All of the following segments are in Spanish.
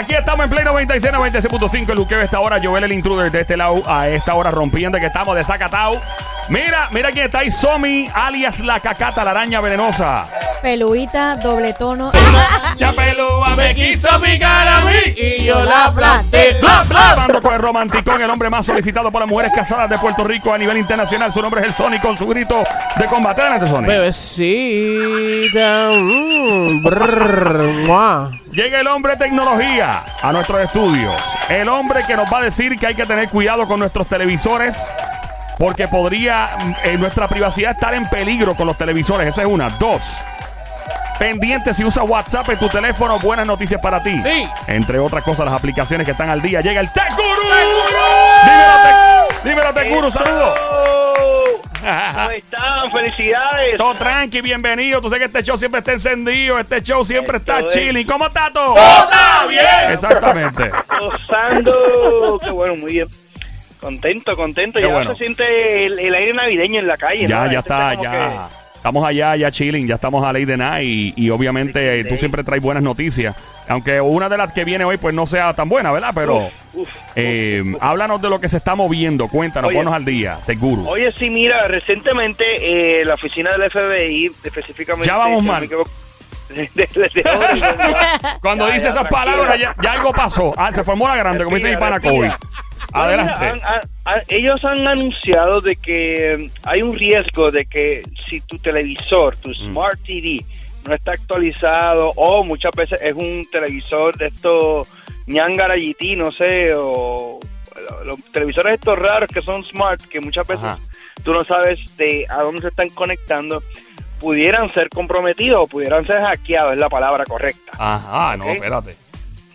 Aquí estamos en Play 96, 96.5. El Luqueo esta hora. Joel el intruder de este lado. A esta hora rompiendo que estamos de Zacatau. Mira, mira quién está ahí. Somi, alias la cacata, la araña venenosa. Peluita, doble tono. Ya pelúa Me quiso picar a mí y yo la aplasté. Bla, bla. Bando con el romanticón, el hombre más solicitado por las mujeres casadas de Puerto Rico a nivel internacional. Su nombre es el Sony con su grito de combate. Adelante, Sony. Bebecita. mm, brr. Llega el hombre tecnología a nuestros estudios. El hombre que nos va a decir que hay que tener cuidado con nuestros televisores porque podría eh, nuestra privacidad estar en peligro con los televisores. Esa es una. Dos. Pendiente si usa WhatsApp en tu teléfono, buenas noticias para ti. Sí. Entre otras cosas, las aplicaciones que están al día. Llega el Tech. Dímelo, Tech, Guru, saludos. ¿Cómo Felicidades. Todo tranqui, bienvenido. Tú sabes que este show siempre está encendido. Este show siempre Esto está es- chilling. ¿Cómo está todo? ¡Está bien! Exactamente. Gozando. Qué bueno, muy bien. Contento, contento. Qué ya bueno. se siente el, el aire navideño en la calle. Ya, ¿no? ya Este está, ya. Estamos allá, ya chilling, ya estamos a ley de nada y, y obviamente tú siempre traes buenas noticias. Aunque una de las que viene hoy pues no sea tan buena, ¿verdad? Pero Uf, uf, eh, uf, háblanos de lo que se está moviendo, cuéntanos, Oye. ponnos al día, Tech Guru. Oye, sí, mira, recientemente eh, la oficina del FBI, específicamente... Ya vamos mal. Cuando dice esas palabras ya, ya algo pasó. Ah, se formó la grande, como dice mi pana. Adelante. Ellos han anunciado de que mm, hay un riesgo de que si tu televisor, tu Mm. Smart TV, no está actualizado o muchas veces es un televisor de estos ñangara GT, no sé, o lo- los televisores estos raros que son smart, que muchas veces Ajá. tú no sabes de a dónde se están conectando, pudieran ser comprometidos o pudieran ser hackeados, es la palabra correcta. Ajá, no, espérate.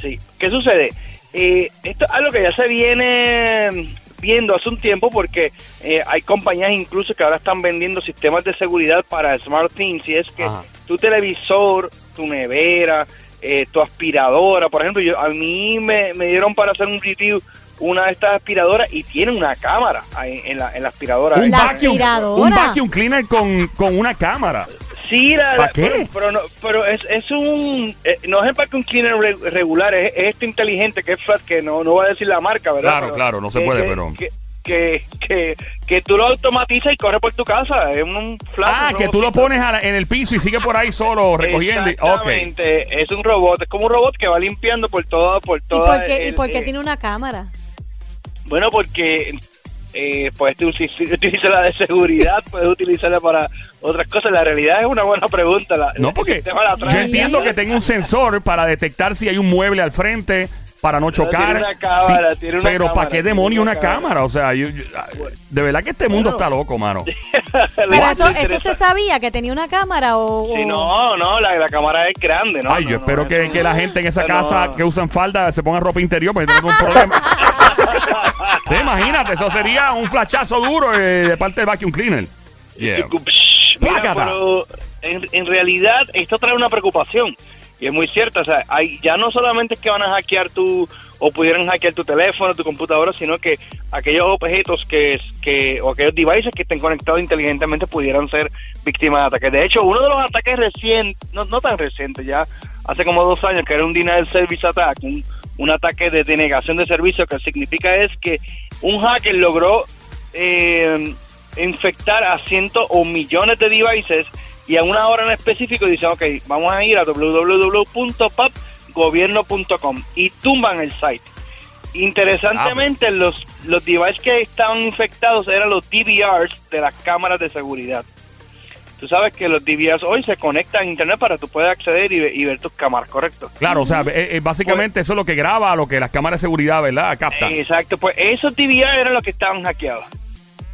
Sí. ¿Qué sucede? Eh, esto es algo que ya se viene viendo hace un tiempo porque eh, hay compañías incluso que ahora están vendiendo sistemas de seguridad para Smart Things y es que Ajá. tu televisor, tu nevera, eh, tu aspiradora, por ejemplo, yo a mí me, me dieron para hacer un review una de estas aspiradoras y tiene una cámara ahí en la, en la aspiradora. Un La vacuum, aspiradora. un vacuum cleaner con, con una cámara. Sí, la, ¿Pa la- qué? Pero, pero no, pero es, es un eh, no es el vacuum cleaner re- regular, es, es este inteligente que es flat que no no voy a decir la marca, ¿verdad? Claro, Pero claro, no se puede, que- pero- que, que, que, que tú lo automatizas y corre por tu casa, es un flat. Ah, un que tú lo pones la- en el piso y sigue por ahí solo recogiendo. y- Ok. Exactamente, es un robot, es como un robot que va limpiando por todo por ¿Y toda por qué, y por qué tiene una cámara? Bueno, porque eh, puedes uti- utilizarla de seguridad, puedes utilizarla para otras cosas. La realidad es una buena pregunta. La, No, porque yo entiendo que tenga un sensor para detectar si hay un mueble al frente, para no Pero chocar. tiene una cámara, Sí, tiene una pero ¿para qué demonio una una cámara? cámara. O sea, yo- yo- de verdad que este mundo Bueno. está loco, mano. Pero eso, eso se sabía, que tenía una cámara o... Sí, no, no, la, la cámara es grande, ¿no? Ay, no, yo no, espero es que, que la gente en esa casa no. que usan falda se ponga ropa interior porque tenemos un problema. Sí, imagínate, eso sería un flachazo duro eh, de parte del vacuum cleaner. Yeah. Mira, pero en, en realidad esto trae una preocupación y es muy cierto, o sea, hay, ya no solamente es que van a hackear tu o pudieran hackear tu teléfono, tu computadora, sino que aquellos objetos que, que o aquellos devices que estén conectados inteligentemente pudieran ser víctimas de ataques. De hecho, uno de los ataques recientes, no, no tan recientes, ya hace como dos años, que era un denial service attack, un, un ataque de denegación de servicio, que significa es que un hacker logró eh, infectar a cientos o millones de devices y a una hora en específico dicen, ok, vamos a ir a www.papgobierno.com y tumban el site. Interesantemente, los, los devices que estaban infectados eran los DVRs de las cámaras de seguridad. Tú sabes que los DVRs hoy se conectan a internet para que tú puedas acceder y, ve- y ver tus cámaras, ¿correcto? Claro, o sea, eh, eh, básicamente eso es lo que graba, lo que las cámaras de seguridad, ¿verdad? Captan. Exacto, pues esos DVR eran los que estaban hackeados.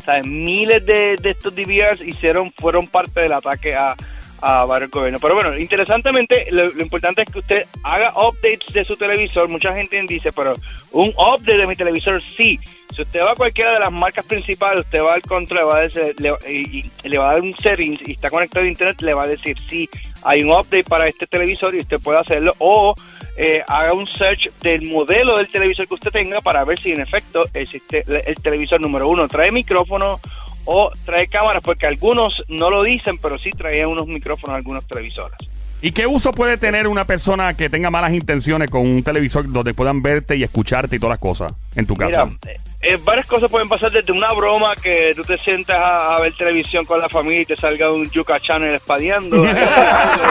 O sea, miles de, de estos DVRs hicieron, fueron parte del ataque a, a varios gobiernos. Pero bueno, interesantemente, lo, importante es que usted haga updates de su televisor. Mucha gente dice, pero un update de mi televisor, sí. Si usted va a cualquiera de las marcas principales, usted va al control va a decir- le, y, y le va a dar un settings y está conectado a internet, le va a decir sí, hay un update para este televisor y usted puede hacerlo. O eh, haga un search del modelo del televisor que usted tenga para ver si en efecto existe el televisor número uno trae micrófono o trae cámaras, porque algunos no lo dicen, pero sí traían unos micrófonos algunos televisores. ¿Y qué uso puede tener una persona que tenga malas intenciones con un televisor donde puedan verte y escucharte y todas las cosas en tu casa? Mira, eh, eh, varias cosas pueden pasar desde una broma que tú te sientas a, a ver televisión con la familia y te salga un Yuca Channel espadeando.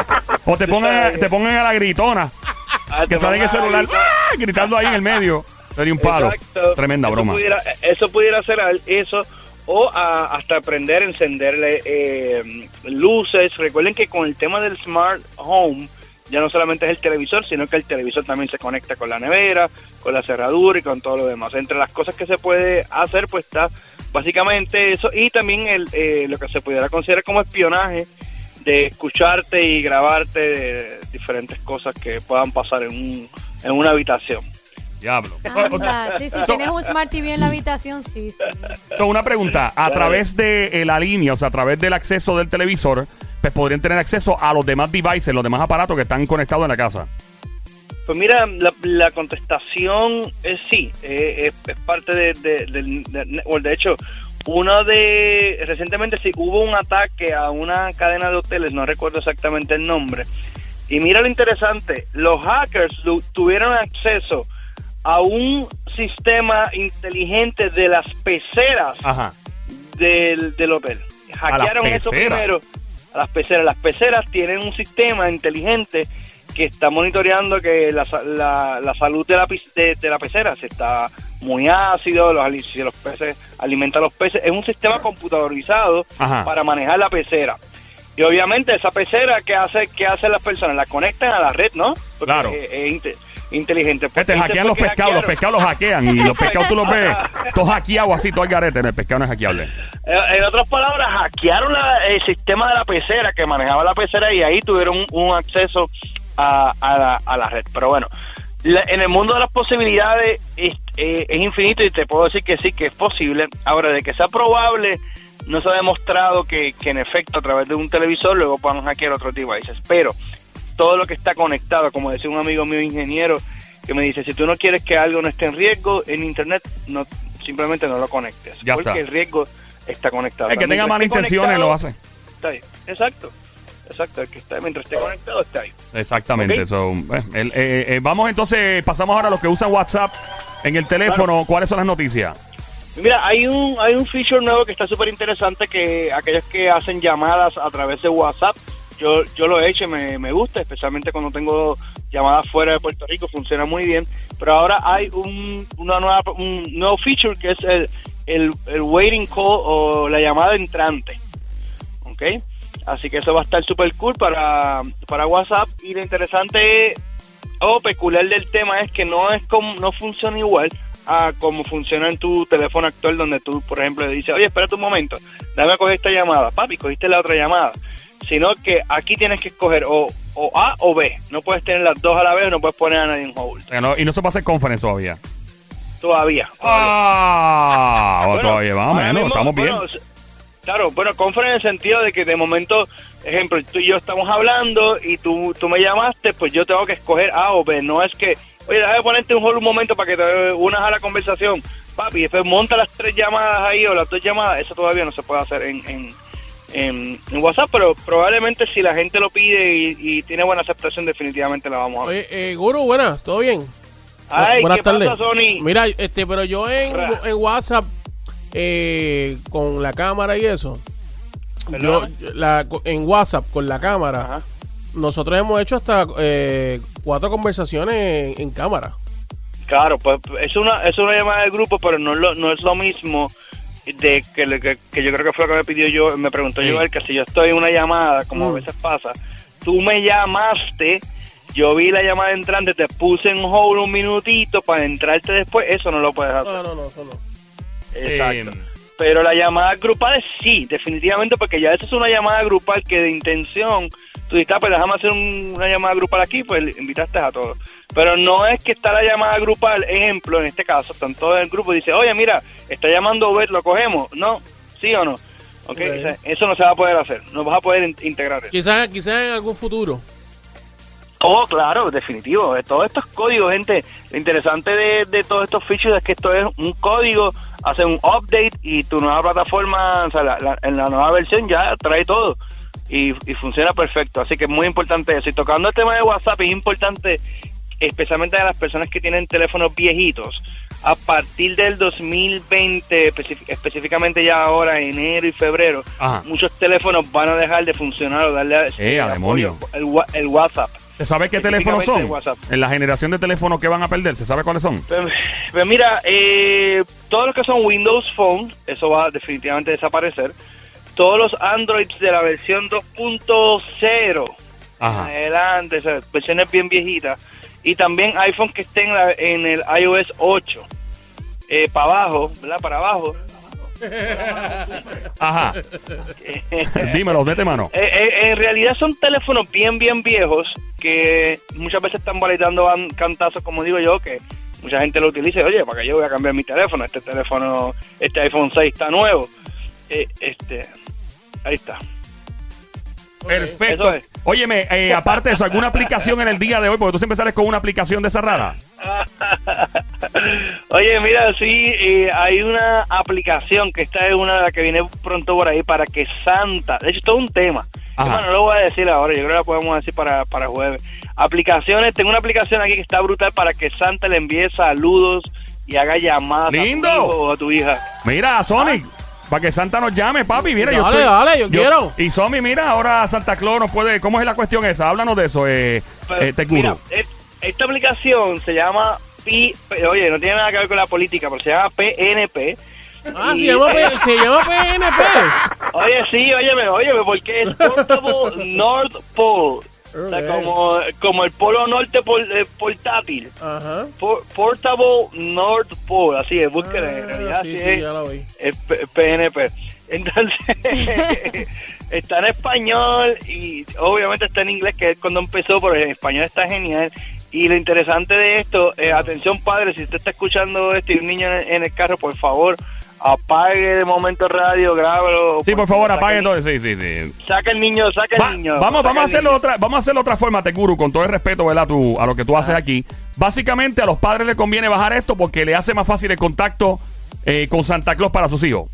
o te pongan, te pongan a la gritona, Ah, que te sale en el celular. ¡ah! gritando ahí en el medio. Sería un palo. Exacto. Tremenda Eso broma. Pudiera, eso pudiera ser eso o a- hasta aprender, encenderle eh, luces. Recuerden que con el tema del smart home ya no solamente es el televisor, sino que el televisor también se conecta con la nevera, con la cerradura y con todo lo demás. Entre las cosas que se puede hacer, pues está básicamente eso y también el, eh, lo que se pudiera considerar como espionaje de escucharte y grabarte de diferentes cosas que puedan pasar en, un, en una habitación. Diablo. Anda, sí, si tienes un Smart TV en la habitación, sí, sí. So, una pregunta, a través de eh, la línea, o sea, a través del acceso del televisor, pues podrían tener acceso a los demás devices, los demás aparatos que están conectados en la casa. Pues mira, la, la contestación es sí, eh, es, es parte de, de- del network. De hecho, uno de recientemente sí hubo un ataque a una cadena de hoteles, no recuerdo exactamente el nombre. Y mira lo interesante, los hackers tuvieron acceso a un sistema inteligente de las peceras Ajá. del, del hotel. Hackearon eso primero a las peceras. Las peceras tienen un sistema inteligente que está monitoreando que la, la, la salud de la, de, de la pecera se está muy ácido, los, si los peces alimenta a los peces. Es un sistema computadorizado Ajá. para manejar la pecera. Y obviamente esa pecera, ¿qué hace, qué hacen las personas? La conectan a la red, ¿no? Porque Claro. Es, inteligente. Que te hackean los pescados, los pescados los hackean y los pescados tú los ves todos hackeados así, todo el garete, el pescado no es hackeable. Eh, En otras palabras, hackearon la- el sistema de la pecera que manejaba la pecera y ahí tuvieron un, un acceso a, a la, a la red. Pero bueno, la- en el mundo de las posibilidades es, eh, es infinito y te puedo decir que sí, que es posible. Ahora, de que sea probable, no se ha demostrado que, que en efecto a través de un televisor luego puedan hackear otros devices. Pero todo lo que está conectado, como decía un amigo mío ingeniero, que me dice, si tú no quieres que algo no esté en riesgo en Internet, no simplemente no lo conectes. Ya porque está. el riesgo está conectado. El que tenga malas intenciones lo hace. Está ahí. Exacto. Exacto. El que está, mientras esté conectado está ahí. Exactamente. Ok. so, eh, el- eh, eh, vamos entonces, pasamos ahora a los que usan WhatsApp en el teléfono. ¿Cuáles son las noticias? Mira, hay un hay un feature nuevo que está súper interesante que aquellos que hacen llamadas a través de WhatsApp, yo yo lo he hecho me, me gusta, especialmente cuando tengo llamadas fuera de Puerto Rico, funciona muy bien. Pero ahora hay un, una nueva, un nuevo feature que es el, el, el waiting call o la llamada entrante. ¿Ok? Así que eso va a estar súper cool para, para WhatsApp. Y lo interesante o peculiar del tema es que no es como, no funciona igual a como funciona en tu teléfono actual donde tú, por ejemplo, le dices, oye, espérate un momento, dame a coger esta llamada. Papi, cogiste la otra llamada. Sino que aquí tienes que escoger o, o A o B. No puedes tener las dos a la vez, no puedes poner a nadie en hold. O sea, no- y no se pasa en conference todavía. Todavía. Ah, Bueno, todavía, menos, mismo, estamos bien. bueno, claro, bueno, conference en el sentido de que de momento, ejemplo, tú y yo estamos hablando y tú, tú me llamaste, pues yo tengo que escoger A o B. No es que, oye, déjame ponerte un hold un momento para que te unas a la conversación. Papi, después monta las tres llamadas ahí o las dos llamadas. Eso todavía no se puede hacer en, en, en, en WhatsApp, pero probablemente si la gente lo pide y, y tiene buena aceptación, definitivamente la vamos a ver. Oye, eh, Guru, buenas, ¿todo bien? Ay, buenas ¿qué pasa, Sony? Mira, este, pero yo en, en WhatsApp, eh, con la cámara y eso, yo, en WhatsApp con la cámara, Ajá. nosotros hemos hecho hasta eh, cuatro conversaciones en, en cámara. Claro, pues es una es una llamada de grupo, pero no no es lo mismo de que, le- que, que yo creo que fue lo que me pidió yo, me preguntó Sí. yo él que si yo estoy en una llamada, como Mm. a veces pasa, tú me llamaste, yo vi la llamada entrante, te puse en hold un minutito para entrarte después, eso no lo puedes hacer. No, no, no, eso no. Exacto. Eh, Pero la llamada grupal sí, definitivamente, porque ya esa es una llamada grupal que de intención, tú dices, ah, pues déjame hacer un- una llamada grupal aquí, pues invitaste a todos. Pero no es que está la llamada grupal, ejemplo, en este caso, están todos en el grupo y dice, oye, mira, está llamando Obed, ¿lo cogemos? No, ¿sí o no? Ok, Ok. o sea, eso no se va a poder hacer, no vas a poder in- integrar eso. Quizás quizás en algún futuro. Oh, claro, definitivo. Todos estos códigos, gente, lo interesante de, de todos estos features es que esto es un código, hace un update y tu nueva plataforma, o sea, la- la- en la nueva versión ya trae todo. y, y funciona perfecto. Así que es muy importante eso. Y tocando el tema de WhatsApp, es importante, especialmente a las personas que tienen teléfonos viejitos, a partir del 2020, especi- específicamente ya ahora, enero y febrero, Ajá. muchos teléfonos van a dejar de funcionar o darle Eh, a demonio. el, el WhatsApp. ¿Se sabe qué teléfonos son? En la generación de teléfonos que van a perder, ¿se sabe cuáles son? Pues, pues mira, eh, todos los que son Windows Phone, eso va definitivamente a desaparecer. Todos los Androids de la versión 2.0 Ajá. adelante, esas versiones bien viejitas. Y también iPhone que estén en, la- en el iOS 8. Eh, para abajo, ¿verdad? Para abajo. Ajá. Dímelo, mete mano. Eh, eh, en realidad son teléfonos bien, bien viejos que muchas veces están validando cantazos, como digo yo, que mucha gente lo utiliza. y, Oye, ¿para qué yo voy a cambiar mi teléfono? Este teléfono, este iPhone 6 está nuevo. Eh, este, ahí está. Perfecto. Eso es. Óyeme, eh, aparte de eso, ¿alguna aplicación en el día de hoy? Porque tú siempre sales con una aplicación de rara. Oye, mira, sí, eh, hay una aplicación que esta es una de las que viene pronto por ahí para que Santa, de hecho, todo un tema. Bueno, no lo voy a decir ahora, yo creo que la podemos decir para, para jueves. Aplicaciones, tengo una aplicación aquí que está brutal para que Santa le envíe saludos y haga llamadas ¡Lindo! a tu hijo o a tu hija. Mira, Sonic. Para que Santa nos llame, papi. Mira, yo estoy- dale, yo quiero. Y Somi, mira, ahora Santa Claus nos puede. ¿Cómo es la cuestión esa? Háblanos de eso, eh, Pero, eh, Tecuro. mira, es- esta aplicación se llama Pi, P- oye, no tiene nada que ver con la política, pero se llama PNP. Ah, se Y- llama, P- se llama PNP. Oye, sí, óyeme, óyeme, porque es Portable North Pole. O sea, Ok. como, como el polo norte por- eh, portátil. Ajá. Por- Portable North Pole, así es, búsquela, en Ah, realidad sí, sí, es, ya lo vi. es PNP. Entonces, está en español y obviamente está en inglés, que es cuando empezó, pero en español está genial. Y lo interesante de esto, eh, atención padre, si usted está escuchando esto y un niño en el carro, por favor, apague de momento el radio, grábalo. Sí, por favor, apague todo. Sí, sí, sí. Saca el niño, saca Va- el niño. vamos, vamos a hacerlo niño. otra, vamos a hacerlo otra forma, Tecuru, con todo el respeto, ¿verdad? Tú, a lo que tú haces aquí. Básicamente a los padres les conviene bajar esto porque le hace más fácil el contacto eh, con Santa Claus para sus hijos.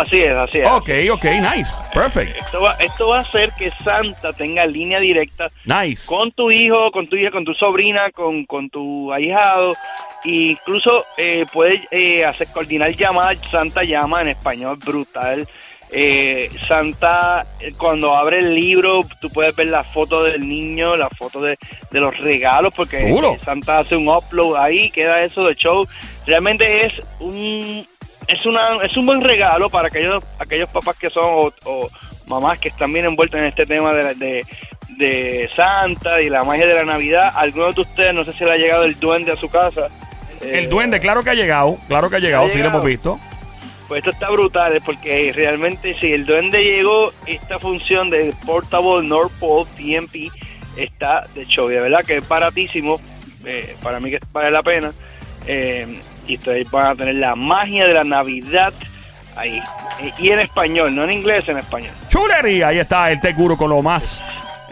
Así es, así es. Ok, ok, nice. Perfect. Esto va, esto va a hacer que Santa tenga línea directa Nice. con tu hijo, con tu hija, con tu sobrina, con, con tu ahijado. E incluso eh, puedes eh, hacer coordinar llamadas. Santa llama en español brutal. Eh, Santa, eh, cuando abre el libro, tú puedes ver la foto del niño, la foto de, de los regalos, porque Seguro. Santa hace un upload ahí, queda eso de show. Realmente es un es una es un buen regalo para aquellos aquellos papás que son o, o mamás que están bien envueltos en este tema de, la- de, de Santa y la magia de la Navidad. Alguno de ustedes, no sé si le ha llegado el duende a su casa. El Eh, duende, claro que ha llegado. Claro que ha llegado, sí lo hemos visto. Pues esto está brutal, porque realmente si el duende llegó, esta función de Portable North Pole PMP está de show. De verdad que es baratísimo, eh, para mí que vale la pena. eh, y ustedes van a tener la magia de la Navidad ahí. Y en español, no en inglés, en español. Chulería, ahí está el Tech Guru con lo más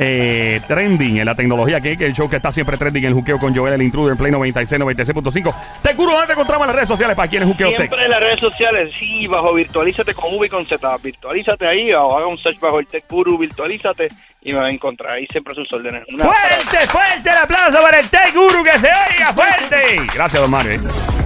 eh, trending en la tecnología, que, que el show que está siempre trending en el juqueo con Joel el Intruder en Play 96, 96.5. Tech Guru, ¿dónde te encontramos en las redes sociales para quienes juqueo Tech? Siempre en las redes sociales, sí, bajo virtualízate con V y con Z. Virtualízate ahí o haga un search bajo el Tech Guru, virtualízate y me va a encontrar ahí siempre sus órdenes. Fuerte, fuerte el aplauso para el Tech Guru que se oiga fuerte. Gracias, don Mario. ¿eh?